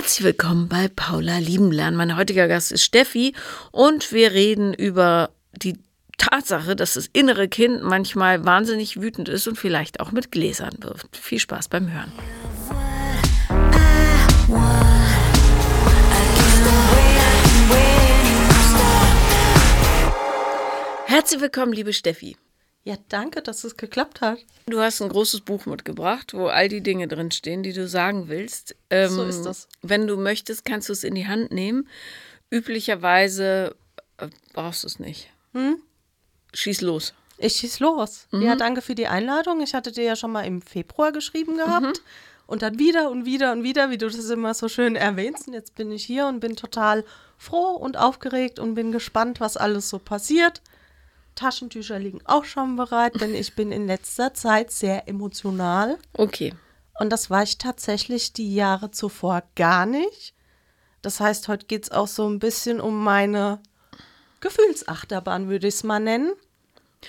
Herzlich willkommen bei Paula Liebenlernen. Mein heutiger Gast ist Steffi und wir reden über die Tatsache, dass das innere Kind manchmal wahnsinnig wütend ist und vielleicht auch mit Gläsern wirft. Viel Spaß beim Hören. Herzlich willkommen, liebe Steffi. Ja, danke, dass es geklappt hat. Du hast ein großes Buch mitgebracht, wo all die Dinge drinstehen, die du sagen willst. Ähm, So ist das. Wenn du möchtest, kannst du es in die Hand nehmen. Üblicherweise äh, brauchst du es nicht. Hm? Schieß los. Ich schieß los. Ja, danke für die Einladung. Ich hatte dir ja schon mal im Februar geschrieben gehabt. Und dann wieder und wieder und wieder, wie du das immer so schön erwähnst. Und jetzt bin ich hier und bin total froh und aufgeregt und bin gespannt, was alles so passiert. Taschentücher liegen auch schon bereit, denn ich bin in letzter Zeit sehr emotional. Okay. Und das war ich tatsächlich die Jahre zuvor gar nicht. Das heißt, heute geht es auch so ein bisschen um meine Gefühlsachterbahn, würde ich es mal nennen.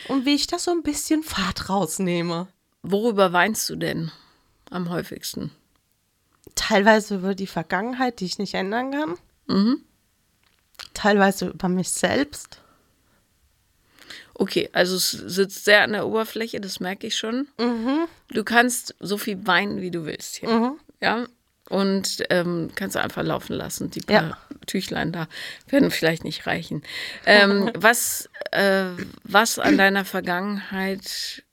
Und wie ich da so ein bisschen Fahrt rausnehme. Worüber weinst du denn am häufigsten? Teilweise über die Vergangenheit, die ich nicht ändern kann. Teilweise über mich selbst. Okay, also es sitzt sehr an der Oberfläche, das merke ich schon. Du kannst so viel weinen, wie du willst hier. Ja. Und ähm, kannst du einfach laufen lassen. Die paar Ja. Tüchlein da werden vielleicht nicht reichen. Ähm, was, äh, was an deiner Vergangenheit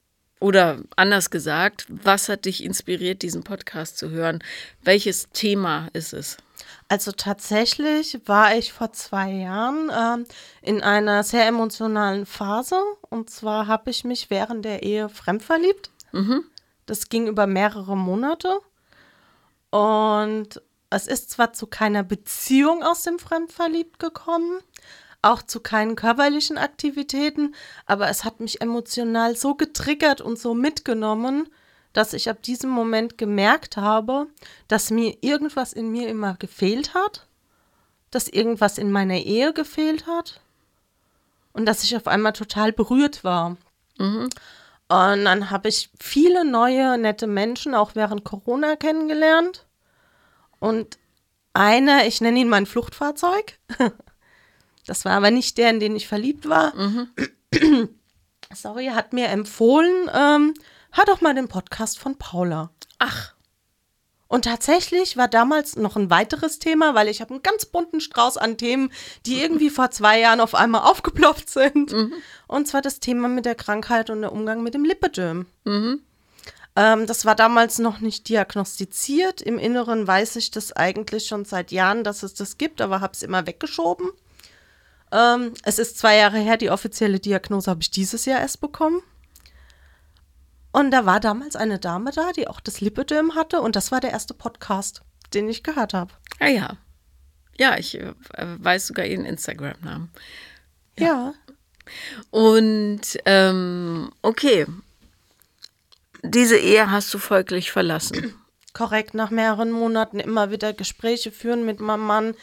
oder anders gesagt, was hat dich inspiriert, diesen Podcast zu hören? Welches Thema ist es? Also tatsächlich war ich vor zwei Jahren ähm, in einer sehr emotionalen Phase. Und zwar habe ich mich während der Ehe fremdverliebt. Das ging über mehrere Monate. Und es ist zwar zu keiner Beziehung aus dem Fremdverliebt gekommen, auch zu keinen körperlichen Aktivitäten, aber es hat mich emotional so getriggert und so mitgenommen, dass ich ab diesem Moment gemerkt habe, dass mir irgendwas in mir immer gefehlt hat, dass irgendwas in meiner Ehe gefehlt hat und dass ich auf einmal total berührt war. Und dann habe ich viele neue, nette Menschen auch während Corona kennengelernt. Und einer, ich nenne ihn mein Fluchtfahrzeug. Das war aber nicht der, in den ich verliebt war. Sorry, hat mir empfohlen, ähm, hör doch mal den Podcast von Paula. Ach, Und tatsächlich war damals noch ein weiteres Thema, weil ich habe einen ganz bunten Strauß an Themen, die irgendwie vor zwei Jahren auf einmal aufgeploppt sind. Und zwar das Thema mit der Krankheit und der Umgang mit dem Lipödem. Ähm, das war damals noch nicht diagnostiziert. Im Inneren weiß ich das eigentlich schon seit Jahren, dass es das gibt, aber habe es immer weggeschoben. Ähm, es ist zwei Jahre her, die offizielle Diagnose habe ich dieses Jahr erst bekommen. Und da war damals eine Dame da, die auch das Lipödem hatte. Und das war der erste Podcast, den ich gehört habe. ah ja. Ja, ich äh, weiß sogar ihren Instagram-Namen. Ja. Und ähm, okay, diese Ehe hast du folglich verlassen. Korrekt, nach mehreren Monaten immer wieder Gespräche führen mit meinem Mann,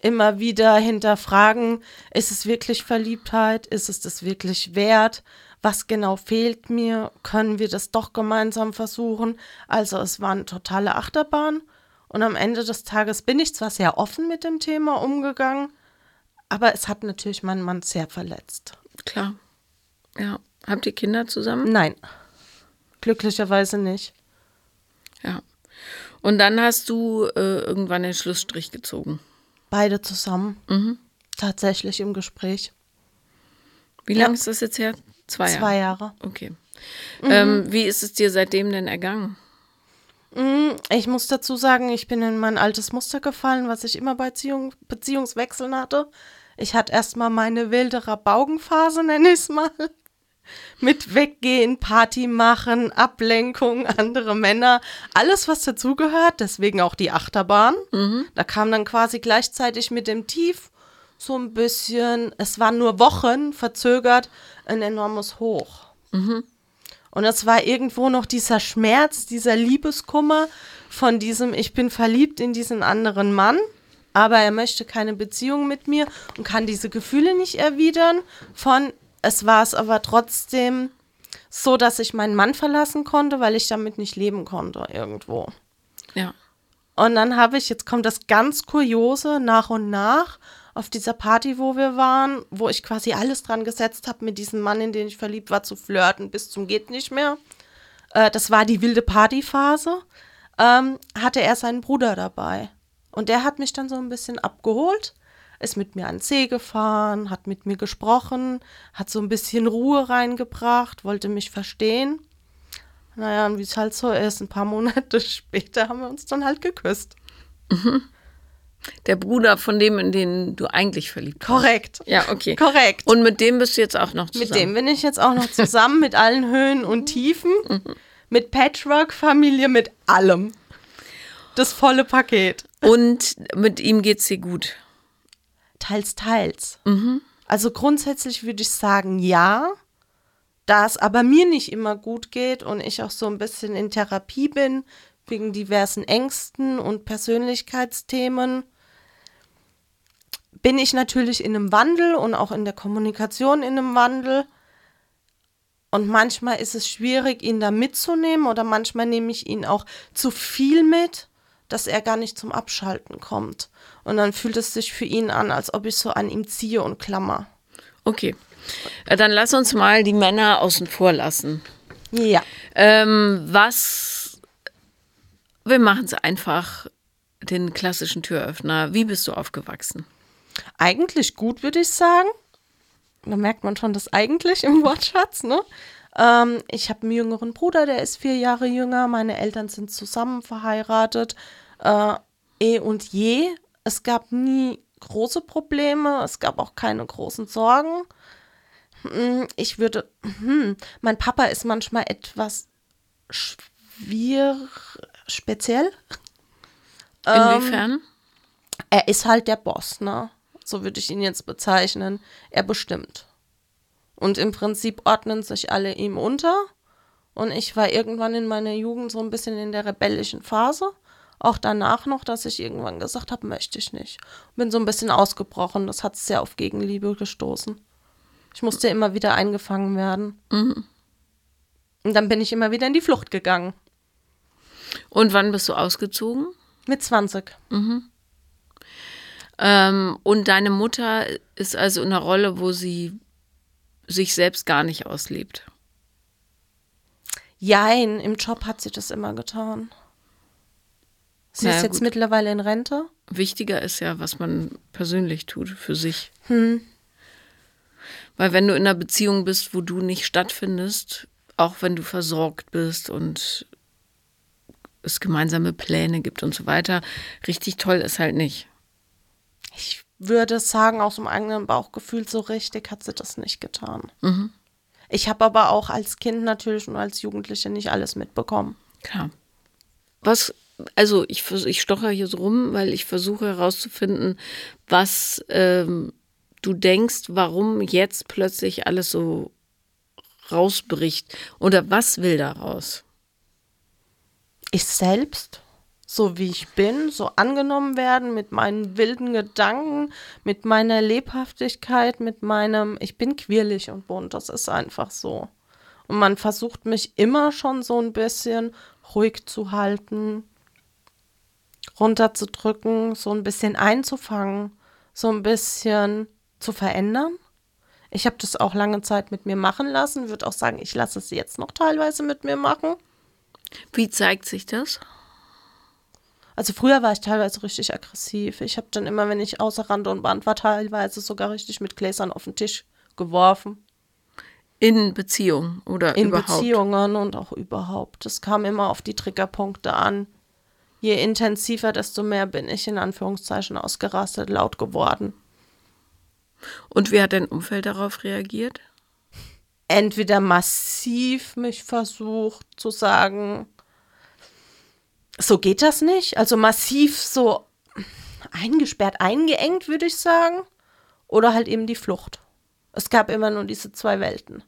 immer wieder hinterfragen, ist es wirklich Verliebtheit, ist es das wirklich wert, was genau fehlt mir, können wir das doch gemeinsam versuchen. Also es war eine totale Achterbahn und am Ende des Tages bin ich zwar sehr offen mit dem Thema umgegangen, aber es hat natürlich meinen Mann sehr verletzt. Klar. Ja. Habt ihr Kinder zusammen? Nein, glücklicherweise nicht. Ja. Und dann hast du äh, irgendwann den Schlussstrich gezogen. Beide zusammen. Tatsächlich im Gespräch. Wie lange ist das jetzt her? Zwei Jahre. Zwei Jahre. Okay. Ähm, wie ist es dir seitdem denn ergangen? Mm, Ich muss dazu sagen, ich bin in mein altes Muster gefallen, was ich immer bei Beziehung, Beziehungswechseln hatte. Ich hatte erstmal meine wilde Rabaugenphase, nenne ich es mal. Mit Weggehen, Party machen, Ablenkung, andere Männer, alles, was dazugehört, deswegen auch die Achterbahn. Da kam dann quasi gleichzeitig mit dem Tief so ein bisschen, es waren nur Wochen verzögert, ein enormes Hoch. Und es war irgendwo noch dieser Schmerz, dieser Liebeskummer von diesem, ich bin verliebt in diesen anderen Mann, aber er möchte keine Beziehung mit mir und kann diese Gefühle nicht erwidern. Von, es war es aber trotzdem so, dass ich meinen Mann verlassen konnte, weil ich damit nicht leben konnte irgendwo. Ja. Und dann habe ich, jetzt kommt das ganz Kuriose, nach und nach auf dieser Party, wo wir waren, wo ich quasi alles dran gesetzt habe, mit diesem Mann, in den ich verliebt war, zu flirten bis zum geht nicht mehr. Äh, das war die wilde Partyphase. Ähm, hatte er seinen Bruder dabei. Und der hat mich dann so ein bisschen abgeholt, ist mit mir an den See gefahren, hat mit mir gesprochen, hat so ein bisschen Ruhe reingebracht, wollte mich verstehen. Naja, und wie es halt so ist, ein paar Monate später haben wir uns dann halt geküsst. Mhm. Der Bruder von dem, in den du eigentlich verliebt bist. Korrekt. Ja, okay. Korrekt. Und mit dem bist du jetzt auch noch zusammen. Mit dem bin ich jetzt auch noch zusammen, mit allen Höhen und Tiefen, mit Patchwork-Familie, mit allem. Das volle Paket. Und mit ihm geht's dir gut. Teils, teils. Also grundsätzlich würde ich sagen, ja. Da es aber mir nicht immer gut geht und ich auch so ein bisschen in Therapie bin, wegen diversen Ängsten und Persönlichkeitsthemen, bin ich natürlich in einem Wandel und auch in der Kommunikation in einem Wandel. Und manchmal ist es schwierig, ihn da mitzunehmen oder manchmal nehme ich ihn auch zu viel mit, dass er gar nicht zum Abschalten kommt. Und dann fühlt es sich für ihn an, als ob ich so an ihm ziehe und klammer. Okay. Äh, Dann lass uns mal die Männer außen vor lassen. Ja. Ähm, was. Wir machen es einfach, den klassischen Türöffner. Wie bist du aufgewachsen? Eigentlich gut, würde ich sagen. Da merkt man schon das eigentlich im Wortschatz, ne? Ähm, ich habe einen jüngeren Bruder, der ist vier Jahre jünger. Meine Eltern sind zusammen verheiratet. Äh, eh und je. Es gab nie große Probleme. Es gab auch keine großen Sorgen. Hm, Ich würde. Hm, mein Papa ist manchmal etwas schwierig, speziell. Ähm, Inwiefern? er ist halt der Boss, ne? So würde ich ihn jetzt bezeichnen. Er bestimmt. Und im Prinzip ordnen sich alle ihm unter. Und ich war irgendwann in meiner Jugend so ein bisschen in der rebellischen Phase. Auch danach noch, dass ich irgendwann gesagt habe, möchte ich nicht. Bin so ein bisschen ausgebrochen. Das hat sehr auf Gegenliebe gestoßen. Ich musste immer wieder eingefangen werden. Und dann bin ich immer wieder in die Flucht gegangen. Und wann bist du ausgezogen? Mit 20. Ähm, und deine Mutter ist also in einer Rolle, wo sie sich selbst gar nicht auslebt. Jein, im Job hat sie das immer getan. Sie Na ist jetzt gut. mittlerweile in Rente. Wichtiger ist ja, was man persönlich tut für sich. Weil wenn du in einer Beziehung bist, wo du nicht stattfindest, auch wenn du versorgt bist und es gemeinsame Pläne gibt und so weiter, richtig toll ist halt nicht. Ich würde sagen, aus dem eigenen Bauchgefühl, so richtig hat sie das nicht getan. Ich habe aber auch als Kind natürlich und als Jugendliche nicht alles mitbekommen. Klar. Was, also ich, ich stocher hier so rum, weil ich versuche herauszufinden, was ähm, du denkst, warum jetzt plötzlich alles so rausbricht. Oder was will da raus? Ich selbst, so wie ich bin, so angenommen werden mit meinen wilden Gedanken, mit meiner Lebhaftigkeit, mit meinem, ich bin quirlig und bunt, das ist einfach so. Und man versucht mich immer schon so ein bisschen ruhig zu halten, runterzudrücken, so ein bisschen einzufangen, so ein bisschen zu verändern. Ich habe das auch lange Zeit mit mir machen lassen, würde auch sagen, ich lasse es jetzt noch teilweise mit mir machen. Wie zeigt sich das? Also früher war ich teilweise richtig aggressiv. Ich habe dann immer, wenn ich außer Rand und Band war, teilweise sogar richtig mit Gläsern auf den Tisch geworfen. In Beziehung oder In überhaupt? Beziehungen und auch überhaupt. Es kam immer auf die Triggerpunkte an. Je intensiver, desto mehr bin ich in Anführungszeichen ausgerastet, laut geworden. Und wie hat dein Umfeld darauf reagiert? Entweder massiv mich versucht zu sagen, so geht das nicht. Also massiv so eingesperrt, eingeengt, würde ich sagen. Oder halt eben die Flucht. Es gab immer nur diese zwei Welten.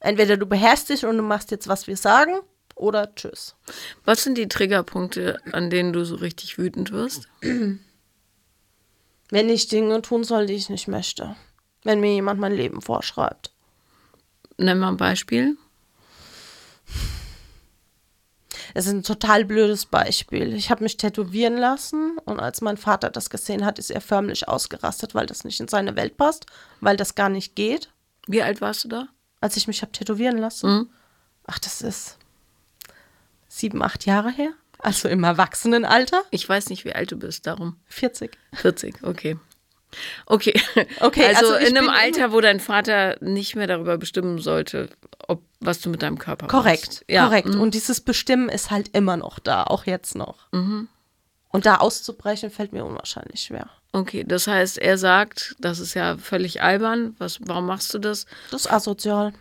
Entweder du beherrschst dich und du machst jetzt, was wir sagen, oder tschüss. Was sind die Triggerpunkte, an denen du so richtig wütend wirst? Wenn ich Dinge tun soll, die ich nicht möchte. Wenn mir jemand mein Leben vorschreibt. Nenn mal ein Beispiel. Es ist ein total blödes Beispiel. Ich habe mich tätowieren lassen und als mein Vater das gesehen hat, ist er förmlich ausgerastet, weil das nicht in seine Welt passt, weil das gar nicht geht. Wie alt warst du da? Als ich mich habe tätowieren lassen. Mhm. Ach, das ist sieben, acht Jahre her. Also im Erwachsenenalter. Ich weiß nicht, wie alt du bist, darum. 40. 40, okay. Okay. Okay, also, also in einem Alter, wo dein Vater nicht mehr darüber bestimmen sollte, ob was du mit deinem Körper Korrekt, machst. Ja. korrekt. mhm. Und dieses Bestimmen ist halt immer noch da, auch jetzt noch. Und da auszubrechen fällt mir unwahrscheinlich schwer. Okay, das heißt, er sagt, das ist ja völlig albern. Was, warum machst du das? Das ist asozial.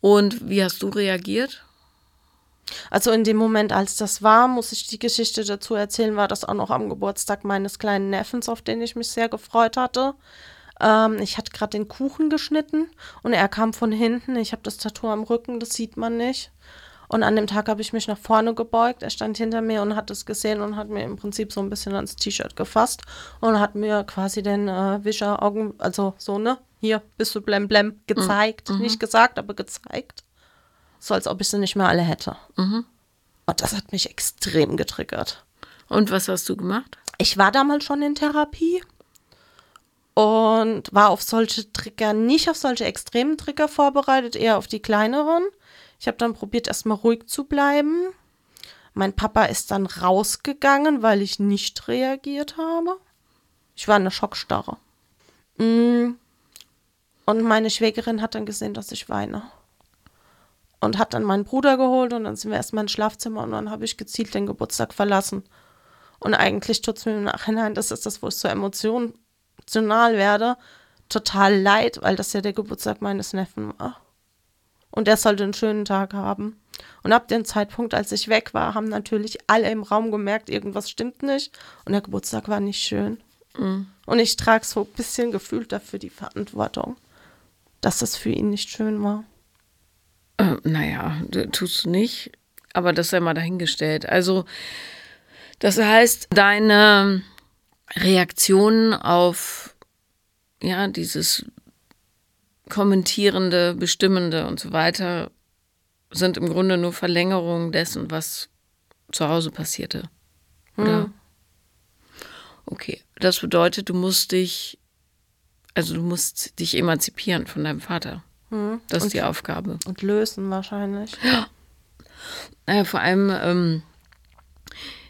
Und wie hast du reagiert? Also in dem Moment, als das war, muss ich die Geschichte dazu erzählen, war das auch noch am Geburtstag meines kleinen Neffens, auf den ich mich sehr gefreut hatte. Ähm, ich hatte gerade den Kuchen geschnitten und er kam von hinten. Ich habe das Tattoo am Rücken, das sieht man nicht. Und an dem Tag habe ich mich nach vorne gebeugt. Er stand hinter mir und hat es gesehen und hat mir im Prinzip so ein bisschen ans T-Shirt gefasst und hat mir quasi den äh, Wischer Augen, also so, ne? Hier, bist du blem blem, gezeigt. Nicht gesagt, aber gezeigt. So als ob ich sie nicht mehr alle hätte. Und das hat mich extrem getriggert. Und was hast du gemacht? Ich war damals schon in Therapie und war auf solche Trigger, nicht auf solche extremen Trigger vorbereitet, eher auf die kleineren. Ich habe dann probiert, erstmal ruhig zu bleiben. Mein Papa ist dann rausgegangen, weil ich nicht reagiert habe. Ich war in der Schockstarre. Mm. Und meine Schwägerin hat dann gesehen, dass ich weine. Und hat dann meinen Bruder geholt und dann sind wir erstmal ins Schlafzimmer und dann habe ich gezielt den Geburtstag verlassen. Und eigentlich tut es mir im Nachhinein, das ist das, wo ich so emotional werde, total leid, weil das ja der Geburtstag meines Neffen war. Und er sollte einen schönen Tag haben. Und ab dem Zeitpunkt, als ich weg war, haben natürlich alle im Raum gemerkt, irgendwas stimmt nicht. Und der Geburtstag war nicht schön. Und ich trage so ein bisschen gefühlt dafür die Verantwortung, dass es für ihn nicht schön war. Äh, naja, tust du nicht. Aber das sei mal dahingestellt. Also, das heißt, deine Reaktionen auf ja, dieses kommentierende, bestimmende und so weiter sind im Grunde nur Verlängerung dessen, was zu Hause passierte. Oder? Okay, das bedeutet, du musst dich, also du musst dich emanzipieren von deinem Vater. Das ist die Aufgabe. Und lösen wahrscheinlich. Naja, vor allem ähm,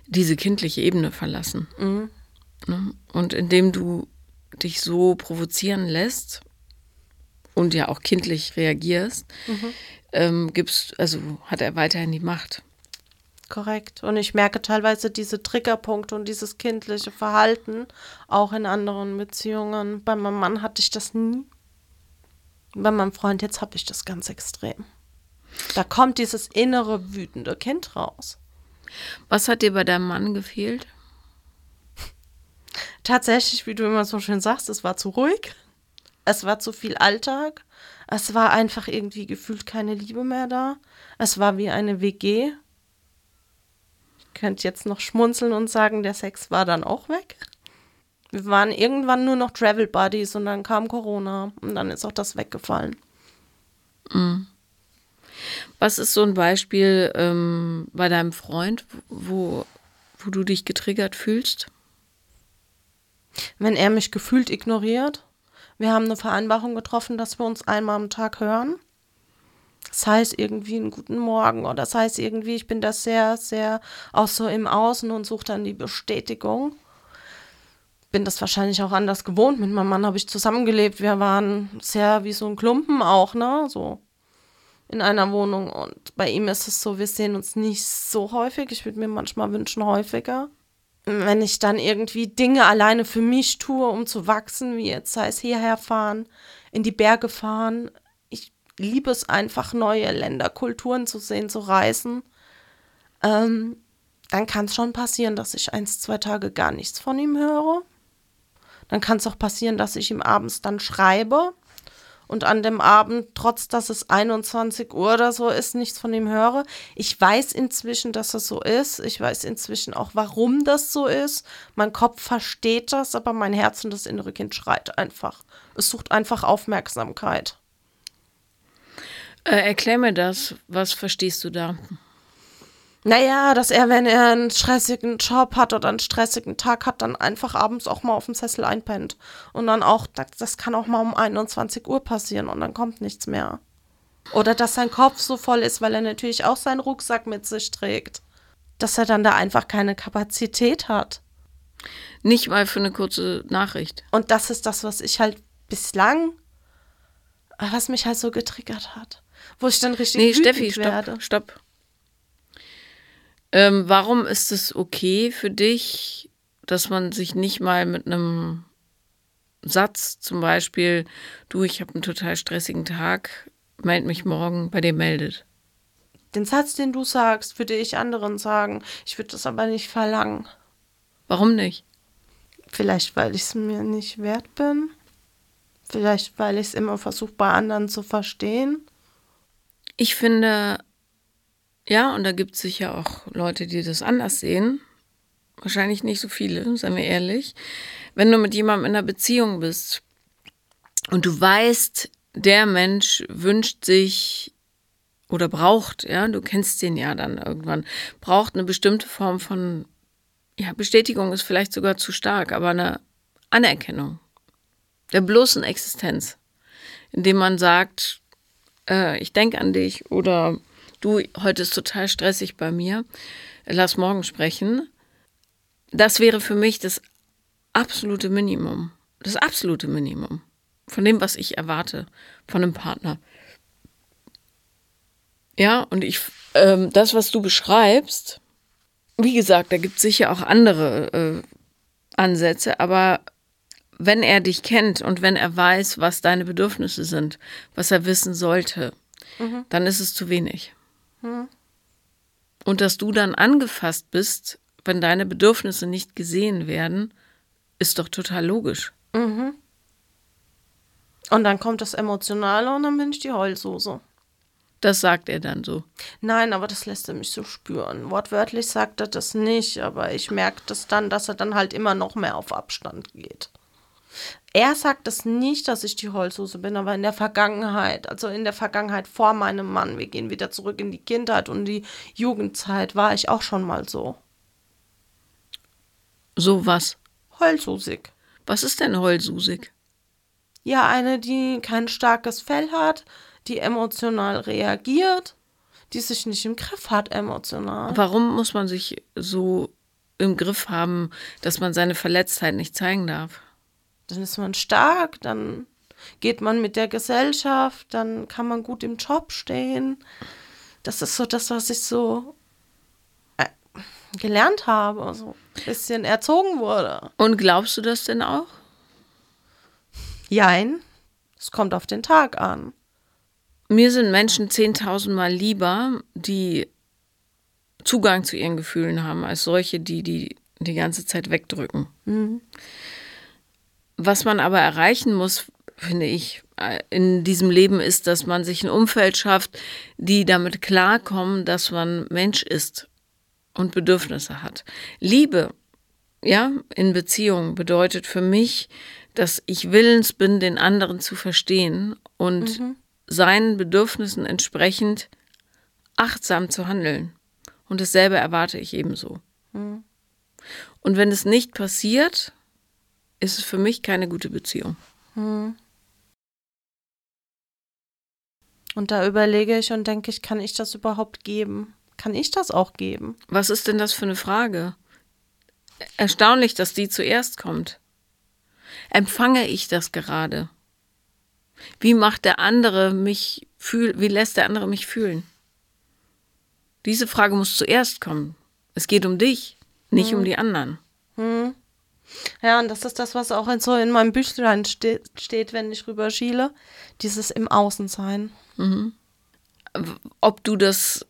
diese kindliche Ebene verlassen. Ne? Und indem du dich so provozieren lässt und ja auch kindlich reagierst, ähm, gibst, also hat er weiterhin die Macht. Korrekt. Und ich merke teilweise diese Triggerpunkte und dieses kindliche Verhalten auch in anderen Beziehungen. Bei meinem Mann hatte ich das nie. Bei meinem Freund jetzt habe ich das ganz extrem. Da kommt dieses innere wütende Kind raus. Was hat dir bei deinem Mann gefehlt? Tatsächlich, wie du immer so schön sagst, es war zu ruhig. Es war zu viel Alltag. Es war einfach irgendwie gefühlt keine Liebe mehr da. Es war wie eine WG. Ich könnte jetzt noch schmunzeln und sagen, der Sex war dann auch weg. Wir waren irgendwann nur noch Travel Buddies und dann kam Corona und dann ist auch das weggefallen. Was ist so ein Beispiel ähm, bei deinem Freund, wo, wo du dich getriggert fühlst? Wenn er mich gefühlt ignoriert, wir haben eine Vereinbarung getroffen, dass wir uns einmal am Tag hören. Das heißt irgendwie einen guten Morgen oder das heißt irgendwie, ich bin da sehr, sehr auch so im Außen und suche dann die Bestätigung. Bin das wahrscheinlich auch anders gewohnt. Mit meinem Mann habe ich zusammengelebt. Wir waren sehr wie so ein Klumpen auch, ne? So in einer Wohnung. Und bei ihm ist es so, wir sehen uns nicht so häufig. Ich würde mir manchmal wünschen, häufiger wenn ich dann irgendwie Dinge alleine für mich tue, um zu wachsen, wie jetzt sei es hierher fahren, in die Berge fahren. Ich liebe es einfach, neue Länder, Kulturen zu sehen, zu reisen. Ähm, dann kann es schon passieren, dass ich eins, zwei Tage gar nichts von ihm höre. Dann kann es auch passieren, dass ich ihm abends dann schreibe und an dem Abend, trotz dass es 21 Uhr oder so ist, nichts von ihm höre. Ich weiß inzwischen, dass es so ist. Ich weiß inzwischen auch, warum das so ist. Mein Kopf versteht das, aber mein Herz und das innere Kind schreit einfach. Es sucht einfach Aufmerksamkeit. Äh, erklär mir das. Was verstehst du da? Naja, dass er, wenn er einen stressigen Job hat oder einen stressigen Tag hat, dann einfach abends auch mal auf dem Sessel einpennt. Und dann auch, das, das kann auch mal um 21 Uhr passieren und dann kommt nichts mehr. Oder dass sein Kopf so voll ist, weil er natürlich auch seinen Rucksack mit sich trägt. Dass er dann da einfach keine Kapazität hat. Nicht mal für eine kurze Nachricht. Und das ist das, was ich halt bislang, was mich halt so getriggert hat. Wo ich dann richtig Nee, Steffi, stopp, werde. stopp. Ähm, warum ist es okay für dich, dass man sich nicht mal mit einem Satz zum Beispiel, du, ich habe einen total stressigen Tag, meld mich morgen, bei dir meldet? Den Satz, den du sagst, würde ich anderen sagen. Ich würde das aber nicht verlangen. Warum nicht? Vielleicht, weil ich es mir nicht wert bin. Vielleicht, weil ich es immer versuche, bei anderen zu verstehen. Ich finde, ja, und da gibt es sicher auch Leute, die das anders sehen. Wahrscheinlich nicht so viele, seien wir ehrlich. Wenn du mit jemandem in einer Beziehung bist und du weißt, der Mensch wünscht sich oder braucht, ja, du kennst den ja dann irgendwann, braucht eine bestimmte Form von, ja, Bestätigung ist vielleicht sogar zu stark, aber eine Anerkennung der bloßen Existenz, indem man sagt, äh, ich denke an dich oder du, heute ist total stressig bei mir, lass morgen sprechen. Das wäre für mich das absolute Minimum. Das absolute Minimum von dem, was ich erwarte von einem Partner. Ja, und ich, ähm, das, was du beschreibst, wie gesagt, da gibt es sicher auch andere äh, Ansätze, aber wenn er dich kennt und wenn er weiß, was deine Bedürfnisse sind, was er wissen sollte, dann ist es zu wenig. Und dass du dann angefasst bist, wenn deine Bedürfnisse nicht gesehen werden, ist doch total logisch. Und dann kommt das Emotionale und dann bin ich die Heulsoße. Das sagt er dann so. Nein, aber das lässt er mich so spüren. Wortwörtlich sagt er das nicht, aber ich merke das dann, dass er dann halt immer noch mehr auf Abstand geht. Er sagt das nicht, dass ich die Heulsoße bin, aber in der Vergangenheit, also in der Vergangenheit vor meinem Mann, wir gehen wieder zurück in die Kindheit und die Jugendzeit, war ich auch schon mal so. So was. Heulsusig. Was ist denn heulsusig? Ja, eine, die kein starkes Fell hat, die emotional reagiert, die sich nicht im Griff hat emotional. Warum muss man sich so im Griff haben, dass man seine Verletztheit nicht zeigen darf? Dann ist man stark, dann geht man mit der Gesellschaft, dann kann man gut im Job stehen. Das ist so das, was ich so äh, gelernt habe, so ein bisschen erzogen wurde. Und glaubst du das denn auch? Jein, es kommt auf den Tag an. Mir sind Menschen 10.000 Mal lieber, die Zugang zu ihren Gefühlen haben, als solche, die die die ganze Zeit wegdrücken. Was man aber erreichen muss, finde ich, äh, in diesem Leben ist, dass man sich ein Umfeld schafft, die damit klarkommen, dass man Mensch ist und Bedürfnisse hat. Liebe, ja, in Beziehung bedeutet für mich, dass ich willens bin, den anderen zu verstehen und seinen Bedürfnissen entsprechend achtsam zu handeln. Und dasselbe erwarte ich ebenso. Und wenn es nicht passiert, ist es für mich keine gute Beziehung. Und da überlege ich und denke ich, kann ich das überhaupt geben? Kann ich das auch geben? Was ist denn das für eine Frage? Erstaunlich, dass die zuerst kommt. Empfange ich das gerade? Wie macht der andere mich fühlen? Wie lässt der andere mich fühlen? Diese Frage muss zuerst kommen. Es geht um dich, nicht um die anderen. Ja, und das ist das, was auch in, so in meinem Büchlein ste steht, wenn ich rüberschiele. Dieses im Außen sein. Ob du das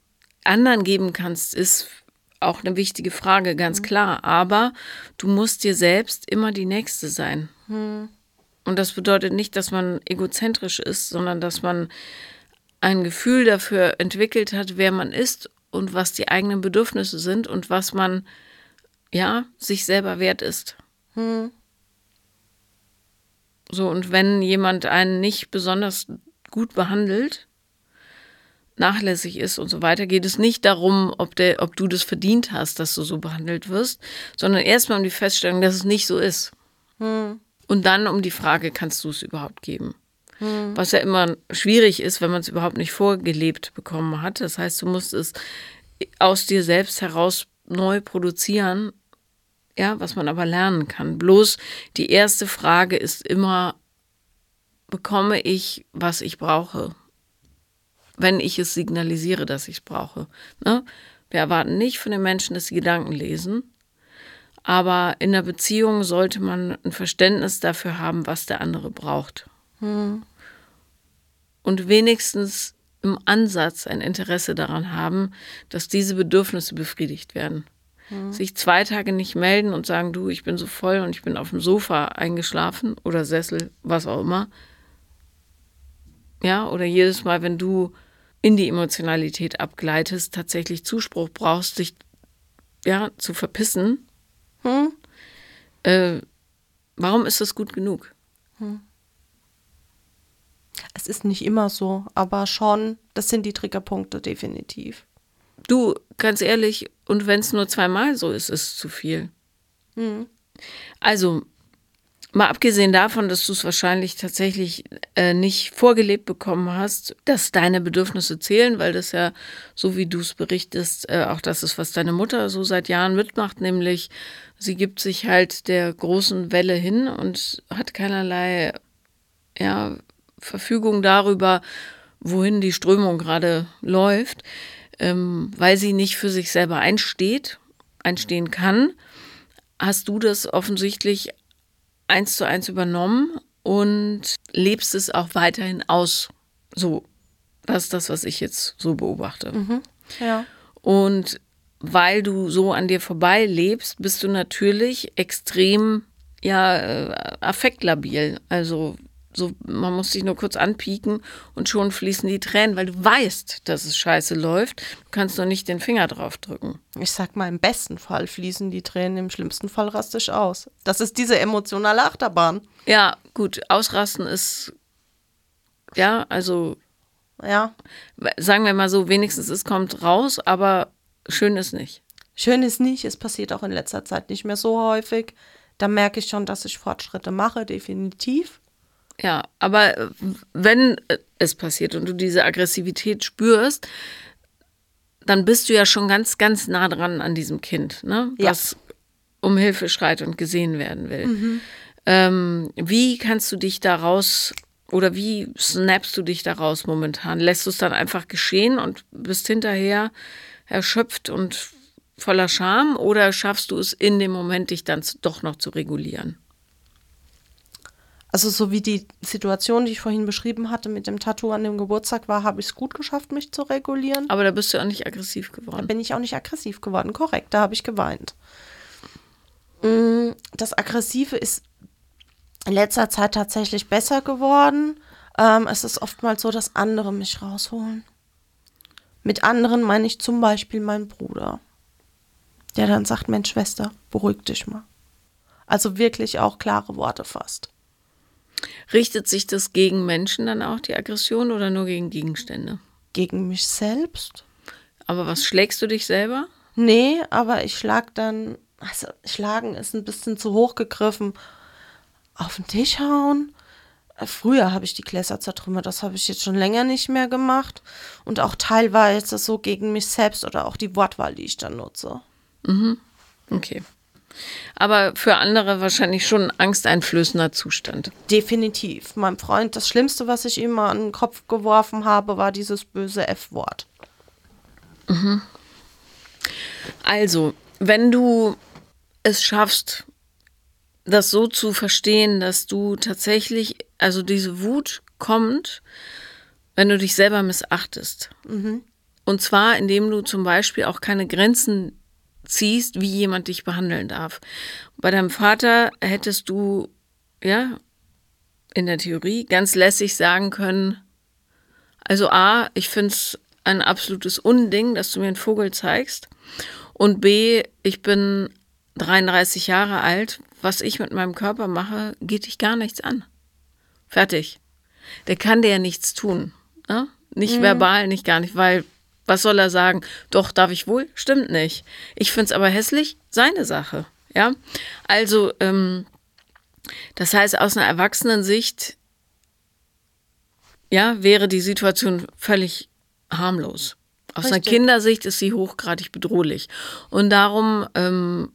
anderen geben kannst, ist auch eine wichtige Frage, ganz klar. Aber du musst dir selbst immer die Nächste sein. Und das bedeutet nicht, dass man egozentrisch ist, sondern dass man ein Gefühl dafür entwickelt hat, wer man ist und was die eigenen Bedürfnisse sind und was man ja sich selber wert ist. So, und wenn jemand einen nicht besonders gut behandelt, nachlässig ist und so weiter, geht es nicht darum, ob, der, ob du das verdient hast, dass du so behandelt wirst, sondern erstmal um die Feststellung, dass es nicht so ist. Hm. Und dann um die Frage, kannst du es überhaupt geben? Hm. Was ja immer schwierig ist, wenn man es überhaupt nicht vorgelebt bekommen hat. Das heißt, du musst es aus dir selbst heraus neu produzieren, ja, was man aber lernen kann. Bloß die erste Frage ist immer, bekomme ich, was ich brauche? wenn ich es signalisiere, dass ich es brauche. Ne? Wir erwarten nicht von den Menschen, dass sie Gedanken lesen, aber in der Beziehung sollte man ein Verständnis dafür haben, was der andere braucht. Hm. Und wenigstens im Ansatz ein Interesse daran haben, dass diese Bedürfnisse befriedigt werden. Hm. Sich zwei Tage nicht melden und sagen, du, ich bin so voll und ich bin auf dem Sofa eingeschlafen oder Sessel, was auch immer. Ja, oder jedes Mal, wenn du in die Emotionalität abgleitest, tatsächlich Zuspruch brauchst, dich ja, zu verpissen, hm? äh, warum ist das gut genug? Hm. Es ist nicht immer so, aber schon, das sind die Triggerpunkte definitiv. Du, ganz ehrlich, und wenn es nur zweimal so ist, ist es zu viel. Hm. Also, Mal abgesehen davon, dass du es wahrscheinlich tatsächlich äh, nicht vorgelebt bekommen hast, dass deine Bedürfnisse zählen, weil das ja, so wie du es berichtest, äh, auch das ist, was deine Mutter so seit Jahren mitmacht, nämlich sie gibt sich halt der großen Welle hin und hat keinerlei ja, Verfügung darüber, wohin die Strömung gerade läuft, ähm, weil sie nicht für sich selber einsteht, einstehen kann hast du das offensichtlich eins zu eins übernommen und lebst es auch weiterhin aus. So, das ist das, was ich jetzt so beobachte. Mhm. Ja. Und weil du so an dir vorbei lebst, bist du natürlich extrem ja äh, affektlabil. Also so, man muss sich nur kurz anpieken und schon fließen die Tränen, weil du weißt, dass es scheiße läuft. Du kannst nur nicht den Finger drauf drücken. Ich sag mal, im besten Fall fließen die Tränen, im schlimmsten Fall rastisch aus. Das ist diese emotionale Achterbahn. Ja, gut, ausrasten ist, ja, also, ja. Sagen wir mal so, wenigstens es kommt raus, aber schön ist nicht. Schön ist nicht, es passiert auch in letzter Zeit nicht mehr so häufig. Da merke ich schon, dass ich Fortschritte mache, definitiv. Ja, aber äh, wenn äh, es passiert und du diese Aggressivität spürst, dann bist du ja schon ganz, ganz nah dran an diesem Kind, ne? was ja. um Hilfe schreit und gesehen werden will. Mhm. Ähm, wie kannst du dich daraus oder wie snappst du dich daraus momentan? Lässt du es dann einfach geschehen und bist hinterher erschöpft und voller Scham oder schaffst du es in dem Moment, dich dann doch noch zu regulieren? Also so wie die Situation, die ich vorhin beschrieben hatte mit dem Tattoo an dem Geburtstag war, habe ich es gut geschafft, mich zu regulieren. Aber da bist du auch nicht aggressiv geworden. Da bin ich auch nicht aggressiv geworden, korrekt, da habe ich geweint. Mm, das Aggressive ist in letzter Zeit tatsächlich besser geworden. Ähm, es ist oftmals so, dass andere mich rausholen. Mit anderen meine ich zum Beispiel meinen Bruder, der dann sagt, Mensch, Schwester, beruhig dich mal. Also wirklich auch klare Worte fasst. Richtet sich das gegen Menschen dann auch, die Aggression, oder nur gegen Gegenstände? Gegen mich selbst. Aber was schlägst du dich selber? Nee, aber ich schlag dann, also schlagen ist ein bisschen zu hoch gegriffen. Auf den Tisch hauen. Früher habe ich die Gläser zertrümmert, das habe ich jetzt schon länger nicht mehr gemacht. Und auch teilweise so gegen mich selbst oder auch die Wortwahl, die ich dann nutze. Mhm. Okay aber für andere wahrscheinlich schon ein angsteinflößender Zustand. Definitiv. Mein Freund, das Schlimmste, was ich ihm mal an den Kopf geworfen habe, war dieses böse F-Wort. Mhm. Also, wenn du es schaffst, das so zu verstehen, dass du tatsächlich, also diese Wut kommt, wenn du dich selber missachtest. Mhm. Und zwar, indem du zum Beispiel auch keine Grenzen ziehst, wie jemand dich behandeln darf. Bei deinem Vater hättest du, ja, in der Theorie ganz lässig sagen können, also A, ich finde es ein absolutes Unding, dass du mir einen Vogel zeigst. Und B, ich bin 33 Jahre alt. Was ich mit meinem Körper mache, geht dich gar nichts an. Fertig. Der kann dir ja nichts tun. Ne? Nicht verbal, nicht gar nicht, weil was soll er sagen? Doch, darf ich wohl? Stimmt nicht. Ich finde es aber hässlich, seine Sache. Ja, also, ähm, das heißt, aus einer Erwachsenensicht, ja, wäre die Situation völlig harmlos. Aus einer Richtig. Kindersicht ist sie hochgradig bedrohlich. Und darum ähm,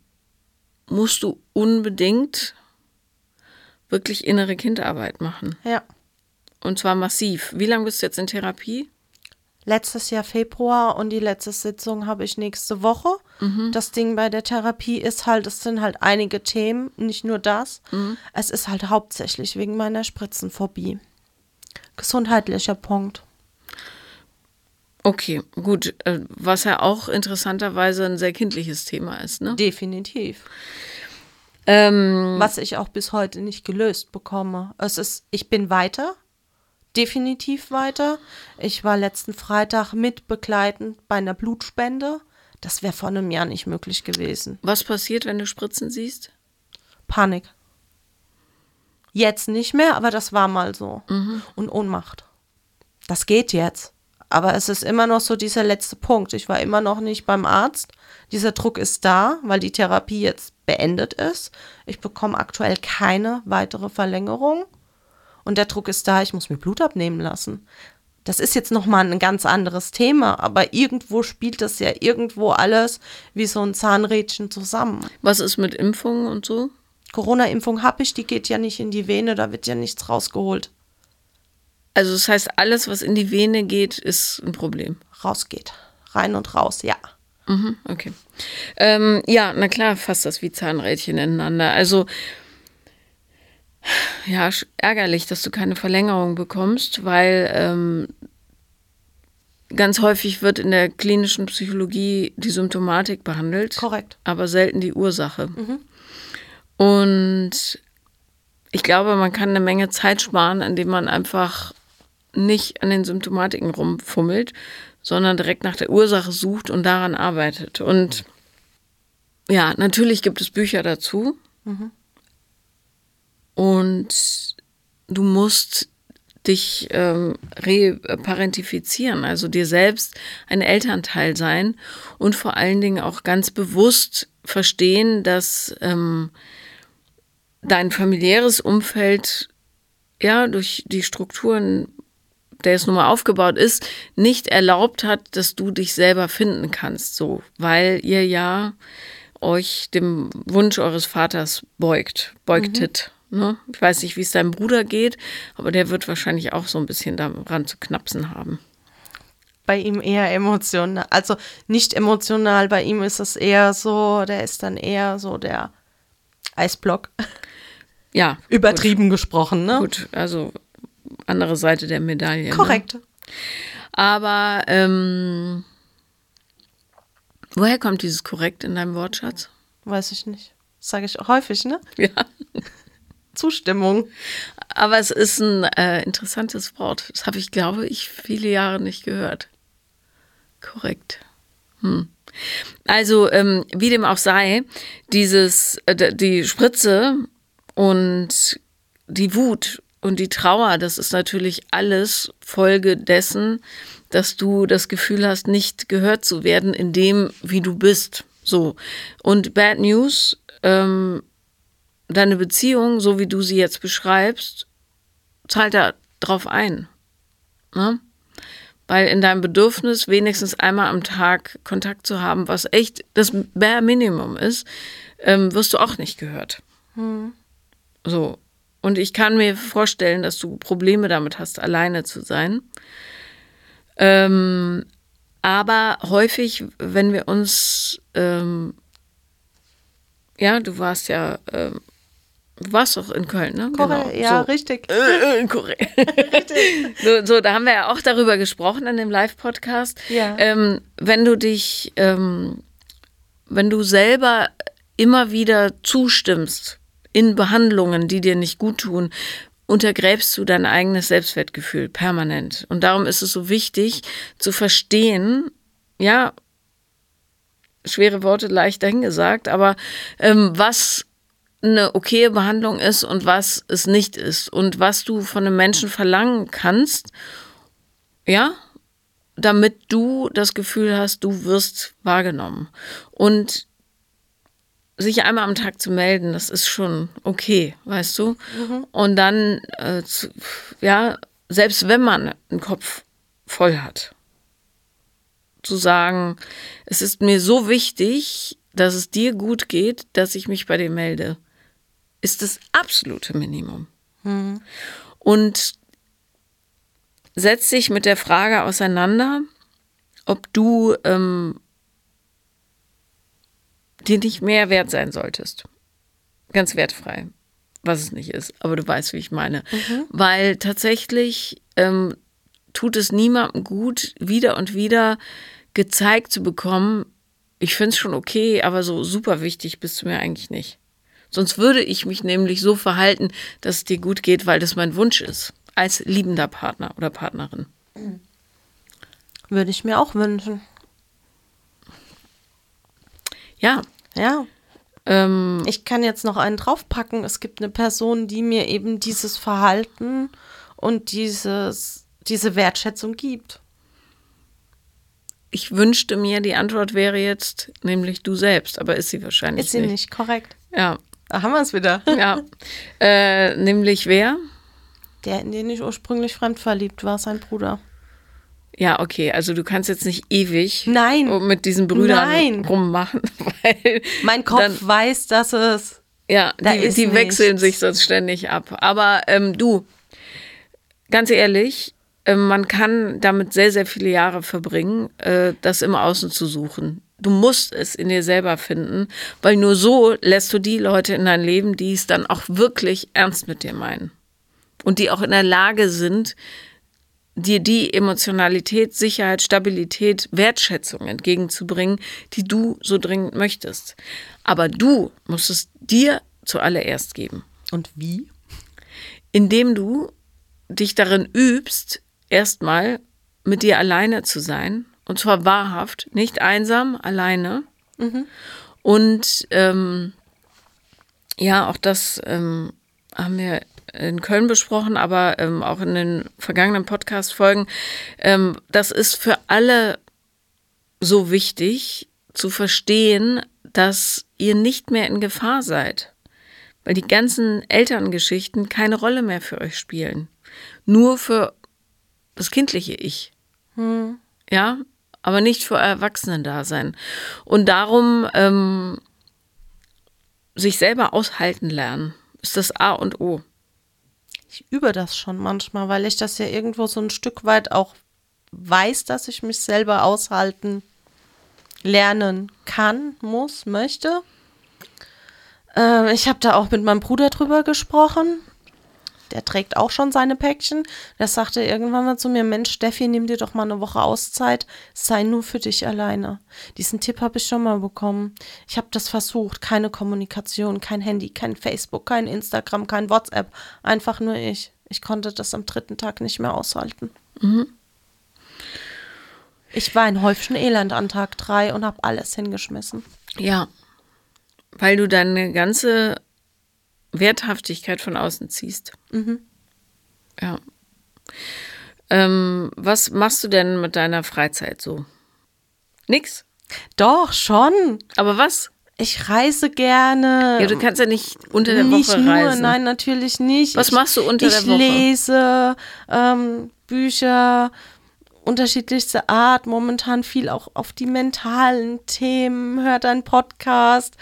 musst du unbedingt wirklich innere Kindarbeit machen. Ja. Und zwar massiv. Wie lange bist du jetzt in Therapie? Letztes Jahr Februar und die letzte Sitzung habe ich nächste Woche. Das Ding bei der Therapie ist halt, es sind halt einige Themen, nicht nur das. Es ist halt hauptsächlich wegen meiner Spritzenphobie. Gesundheitlicher Punkt. Okay, gut. Äh, Was ja auch interessanterweise ein sehr kindliches Thema ist, ne? Definitiv. Ähm, Was ich auch bis heute nicht gelöst bekomme. Es ist, ich bin weiter, definitiv weiter. Ich war letzten Freitag mitbegleitend bei einer Blutspende. Das wäre vor einem Jahr nicht möglich gewesen. was passiert, wenn du Spritzen siehst? Panik. Jetzt nicht mehr, aber das war mal so. Und Ohnmacht. Das geht jetzt. Aber es ist immer noch so dieser letzte Punkt. Ich war immer noch nicht beim Arzt. Dieser Druck ist da, weil die Therapie jetzt beendet ist. Ich bekomme aktuell keine weitere Verlängerung. Und der Druck ist da, ich muss mir Blut abnehmen lassen. Das ist jetzt nochmal ein ganz anderes Thema, aber irgendwo spielt das ja irgendwo alles wie so ein Zahnrädchen zusammen. Was ist mit Impfungen und so? Corona-Impfung habe ich, die geht ja nicht in die Vene, da wird ja nichts rausgeholt. Also das heißt, alles, was in die Vene geht, ist ein Problem. Rausgeht. Rein und raus, ja. Mhm, okay. Ähm, ja, na klar, fasst das wie Zahnrädchen ineinander. Also ja, ärgerlich, dass du keine Verlängerung bekommst, weil ähm, ganz häufig wird in der klinischen Psychologie die Symptomatik behandelt. Korrekt. aber selten die Ursache. Und ich glaube, man kann eine Menge Zeit sparen, indem man einfach nicht an den Symptomatiken rumfummelt, sondern direkt nach der Ursache sucht und daran arbeitet. Und ja, natürlich gibt es Bücher dazu. Und du musst dich ähm, reparentifizieren, also dir selbst ein Elternteil sein und vor allen Dingen auch ganz bewusst verstehen, dass ähm, dein familiäres Umfeld ja durch die Strukturen, der es nun mal aufgebaut ist, nicht erlaubt hat, dass du dich selber finden kannst, so, weil ihr ja euch dem Wunsch eures Vaters beugt, beugtet. Ne? Ich weiß nicht, wie es deinem Bruder geht, aber der wird wahrscheinlich auch so ein bisschen daran zu knapsen haben. Bei ihm eher emotional. Also nicht emotional, bei ihm ist es eher so, der ist dann eher so der Eisblock. Ja. Übertrieben gesprochen, ne? Gut, gut, also andere Seite der Medaille. Ne? Korrekt. Aber ähm, woher kommt dieses korrekt in deinem Wortschatz? Weiß ich nicht. Sage ich häufig, ne? Ja. Zustimmung. Aber es ist ein äh, interessantes Wort. Das habe ich, glaube ich, viele Jahre nicht gehört. Korrekt. Hm. Also, ähm, wie dem auch sei, dieses, äh, die Spritze und die Wut und die Trauer, das ist natürlich alles Folge dessen, dass du das Gefühl hast, nicht gehört zu werden in dem, wie du bist. So. Und Bad News, ähm, deine Beziehung, so wie du sie jetzt beschreibst, zahlt da drauf ein. Ne? Weil in deinem Bedürfnis, wenigstens einmal am Tag Kontakt zu haben, was echt das bare Minimum ist, ähm, wirst du auch nicht gehört. So. Und ich kann mir vorstellen, dass du Probleme damit hast, alleine zu sein. Ähm, aber häufig, wenn wir uns, ähm, ja, du warst ja, ähm, du warst doch in Köln, ne? Korrekt. Ja, so. richtig. Äh, korrekt. so, so, da haben wir ja auch darüber gesprochen in dem Live-Podcast. Ja. Ähm, wenn du dich, ähm, wenn du selber immer wieder zustimmst in Behandlungen, die dir nicht gut tun, untergräbst du dein eigenes Selbstwertgefühl permanent. Und darum ist es so wichtig zu verstehen, ja, schwere Worte leicht dahingesagt, aber ähm, was eine okaye Behandlung ist und was es nicht ist und was du von einem Menschen verlangen kannst, ja, damit du das Gefühl hast, du wirst wahrgenommen. Und sich einmal am Tag zu melden, das ist schon okay, weißt du? Mhm. Und dann, äh, zu, ja, selbst wenn man einen Kopf voll hat, zu sagen, es ist mir so wichtig, dass es dir gut geht, dass ich mich bei dir melde, ist das absolute Minimum. Mhm. Und setz dich mit der Frage auseinander, ob du ähm, dir nicht mehr wert sein solltest. Ganz wertfrei, was es nicht ist. Aber du weißt, wie ich meine. Mhm. Weil tatsächlich ähm, tut es niemandem gut, wieder und wieder gezeigt zu bekommen, ich finde es schon okay, aber so super wichtig bist du mir eigentlich nicht. Sonst würde ich mich nämlich so verhalten, dass es dir gut geht, weil das mein Wunsch ist, als liebender Partner oder Partnerin. Würde ich mir auch wünschen. Ja. Ja. Ähm, ich kann jetzt noch einen draufpacken. Es gibt eine Person, die mir eben dieses Verhalten und dieses, diese Wertschätzung gibt. Ich wünschte mir, die Antwort wäre jetzt nämlich du selbst, aber ist sie wahrscheinlich nicht. Ist sie nicht, nicht korrekt. Ja. Da haben wir es wieder. Ja. Äh, nämlich wer? Der, in den ich ursprünglich fremd verliebt war, sein Bruder. Ja, okay, also du kannst jetzt nicht ewig Nein. mit diesen Brüdern Nein. rummachen, weil mein Kopf dann, weiß, dass es ja, da die, die wechseln sich sonst ständig ab. Aber ähm, du, ganz ehrlich, äh, man kann damit sehr, sehr viele Jahre verbringen, äh, das im Außen zu suchen. Du musst es in dir selber finden, weil nur so lässt du die Leute in dein Leben, die es dann auch wirklich ernst mit dir meinen. Und die auch in der Lage sind, dir die Emotionalität, Sicherheit, Stabilität, Wertschätzung entgegenzubringen, die du so dringend möchtest. Aber du musst es dir zuallererst geben. Und wie? Indem du dich darin übst, erstmal mit dir alleine zu sein. Und zwar wahrhaft, nicht einsam, alleine. Mhm. Und ähm, ja, auch das ähm, haben wir in Köln besprochen, aber ähm, auch in den vergangenen Podcast-Folgen. Ähm, das ist für alle so wichtig zu verstehen, dass ihr nicht mehr in Gefahr seid. Weil die ganzen Elterngeschichten keine Rolle mehr für euch spielen. Nur für das kindliche Ich. Hm. Ja, aber nicht für Erwachsenen-Dasein. Und darum ähm, sich selber aushalten lernen, ist das A und O ich übe das schon manchmal, weil ich das ja irgendwo so ein Stück weit auch weiß, dass ich mich selber aushalten lernen kann, muss, möchte. Äh, ich habe da auch mit meinem Bruder drüber gesprochen der trägt auch schon seine Päckchen. Der sagte irgendwann mal zu mir, Mensch, Steffi, nimm dir doch mal eine Woche Auszeit, sei nur für dich alleine. Diesen Tipp habe ich schon mal bekommen. Ich habe das versucht, keine Kommunikation, kein Handy, kein Facebook, kein Instagram, kein WhatsApp, einfach nur ich. Ich konnte das am dritten Tag nicht mehr aushalten. Mhm. Ich war ein Häufchen Elend an Tag drei und habe alles hingeschmissen. Ja, weil du deine ganze Werthaftigkeit von außen ziehst. Mhm. Ja. Ähm, was machst du denn mit deiner Freizeit so? Nix? Doch, schon. Aber was? Ich reise gerne. Ja, du kannst ja nicht unter der nicht Woche nur, reisen. Nein, natürlich nicht. Was machst du unter ich der Woche? Ich lese ähm, Bücher, unterschiedlichste Art, momentan viel auch auf die mentalen Themen, hört einen Podcast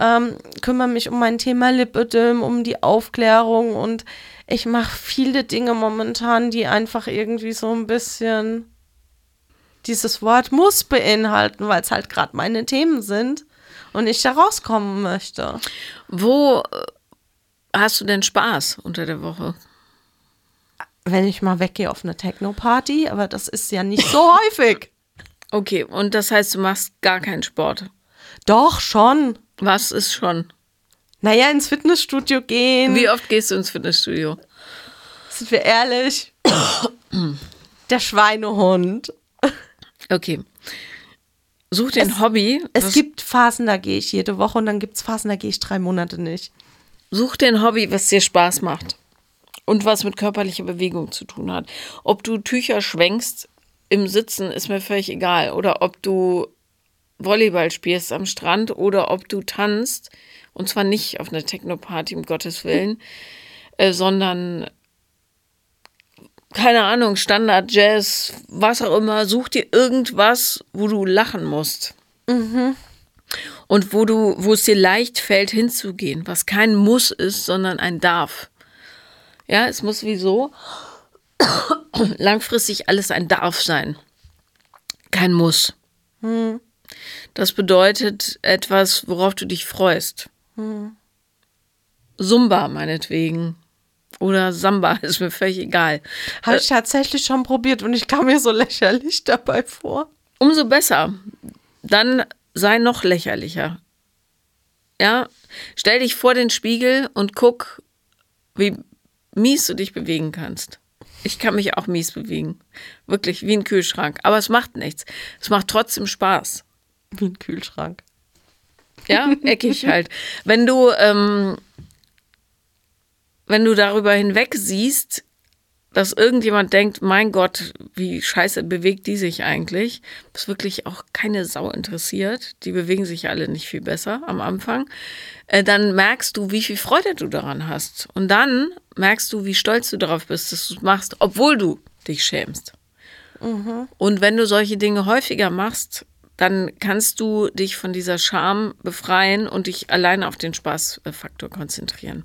ähm, kümmere mich um mein Thema Lipödem, um die Aufklärung und ich mache viele Dinge momentan, die einfach irgendwie so ein bisschen dieses Wort muss beinhalten, weil es halt gerade meine Themen sind und ich da rauskommen möchte. Wo äh, hast du denn Spaß unter der Woche? Wenn ich mal weggehe auf eine Techno-Party, aber das ist ja nicht so häufig. Okay, und das heißt, du machst gar keinen Sport? Doch, schon. Was ist schon? Naja, ins Fitnessstudio gehen. Wie oft gehst du ins Fitnessstudio? Sind wir ehrlich? Der Schweinehund. Okay. Such dir ein Hobby. Es gibt Phasen, da gehe ich jede Woche und dann gibt es Phasen, da gehe ich drei Monate nicht. Such dir ein Hobby, was dir Spaß macht und was mit körperlicher Bewegung zu tun hat. Ob du Tücher schwenkst im Sitzen, ist mir völlig egal. Oder ob du Volleyball spielst am Strand oder ob du tanzt. Und zwar nicht auf einer Techno-Party, um Gottes Willen, äh, sondern keine Ahnung, Standard, Jazz, was auch immer, such dir irgendwas, wo du lachen musst. Mhm. Und wo du, wo es dir leicht fällt, hinzugehen, was kein Muss ist, sondern ein Darf. Ja, es muss wieso langfristig alles ein Darf sein. Kein Muss. Mhm. Das bedeutet etwas, worauf du dich freust. Mhm. Zumba meinetwegen. Oder Samba, ist mir völlig egal. Habe ich tatsächlich schon probiert und ich kam mir so lächerlich dabei vor. Umso besser. Dann sei noch lächerlicher. Ja, stell dich vor den Spiegel und guck, wie mies du dich bewegen kannst. Ich kann mich auch mies bewegen. Wirklich, wie ein Kühlschrank. Aber es macht nichts. Es macht trotzdem Spaß. Wie ein Kühlschrank. Ja, eckig halt. Wenn du, ähm, wenn du darüber hinweg siehst, dass irgendjemand denkt, mein Gott, wie scheiße bewegt die sich eigentlich, was wirklich auch keine Sau interessiert, die bewegen sich alle nicht viel besser am Anfang, äh, dann merkst du, wie viel Freude du daran hast. Und dann merkst du, wie stolz du darauf bist, dass du es machst, obwohl du dich schämst. Mhm. Und wenn du solche Dinge häufiger machst, dann kannst du dich von dieser Scham befreien und dich alleine auf den Spaßfaktor konzentrieren.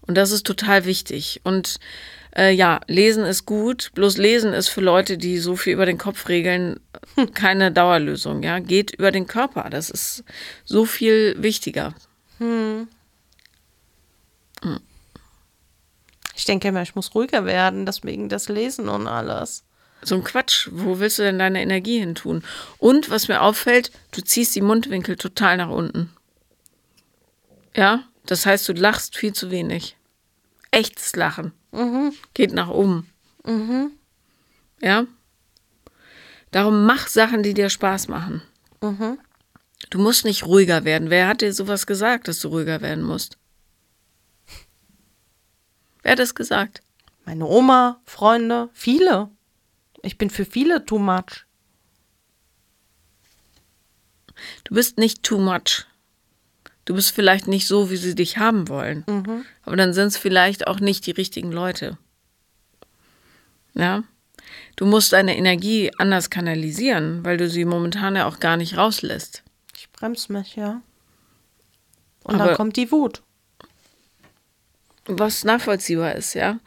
Und das ist total wichtig. Und äh, ja, lesen ist gut, bloß lesen ist für Leute, die so viel über den Kopf regeln, keine Dauerlösung. Ja, geht über den Körper. Das ist so viel wichtiger. Hm. Hm. Ich denke immer, ich muss ruhiger werden, deswegen das Lesen und alles. So ein Quatsch. Wo willst du denn deine Energie hin tun? Und was mir auffällt, du ziehst die Mundwinkel total nach unten. Ja, das heißt, du lachst viel zu wenig. Echtes Lachen. Mhm. Geht nach oben. Mhm. Ja? Darum mach Sachen, die dir Spaß machen. Mhm. Du musst nicht ruhiger werden. Wer hat dir sowas gesagt, dass du ruhiger werden musst? Wer hat das gesagt? Meine Oma, Freunde, viele. Ich bin für viele too much. Du bist nicht too much. Du bist vielleicht nicht so, wie sie dich haben wollen. Mhm. Aber dann sind es vielleicht auch nicht die richtigen Leute. Ja? Du musst deine Energie anders kanalisieren, weil du sie momentan ja auch gar nicht rauslässt. Ich bremse mich, ja. Und Aber dann kommt die Wut. Was nachvollziehbar ist, ja.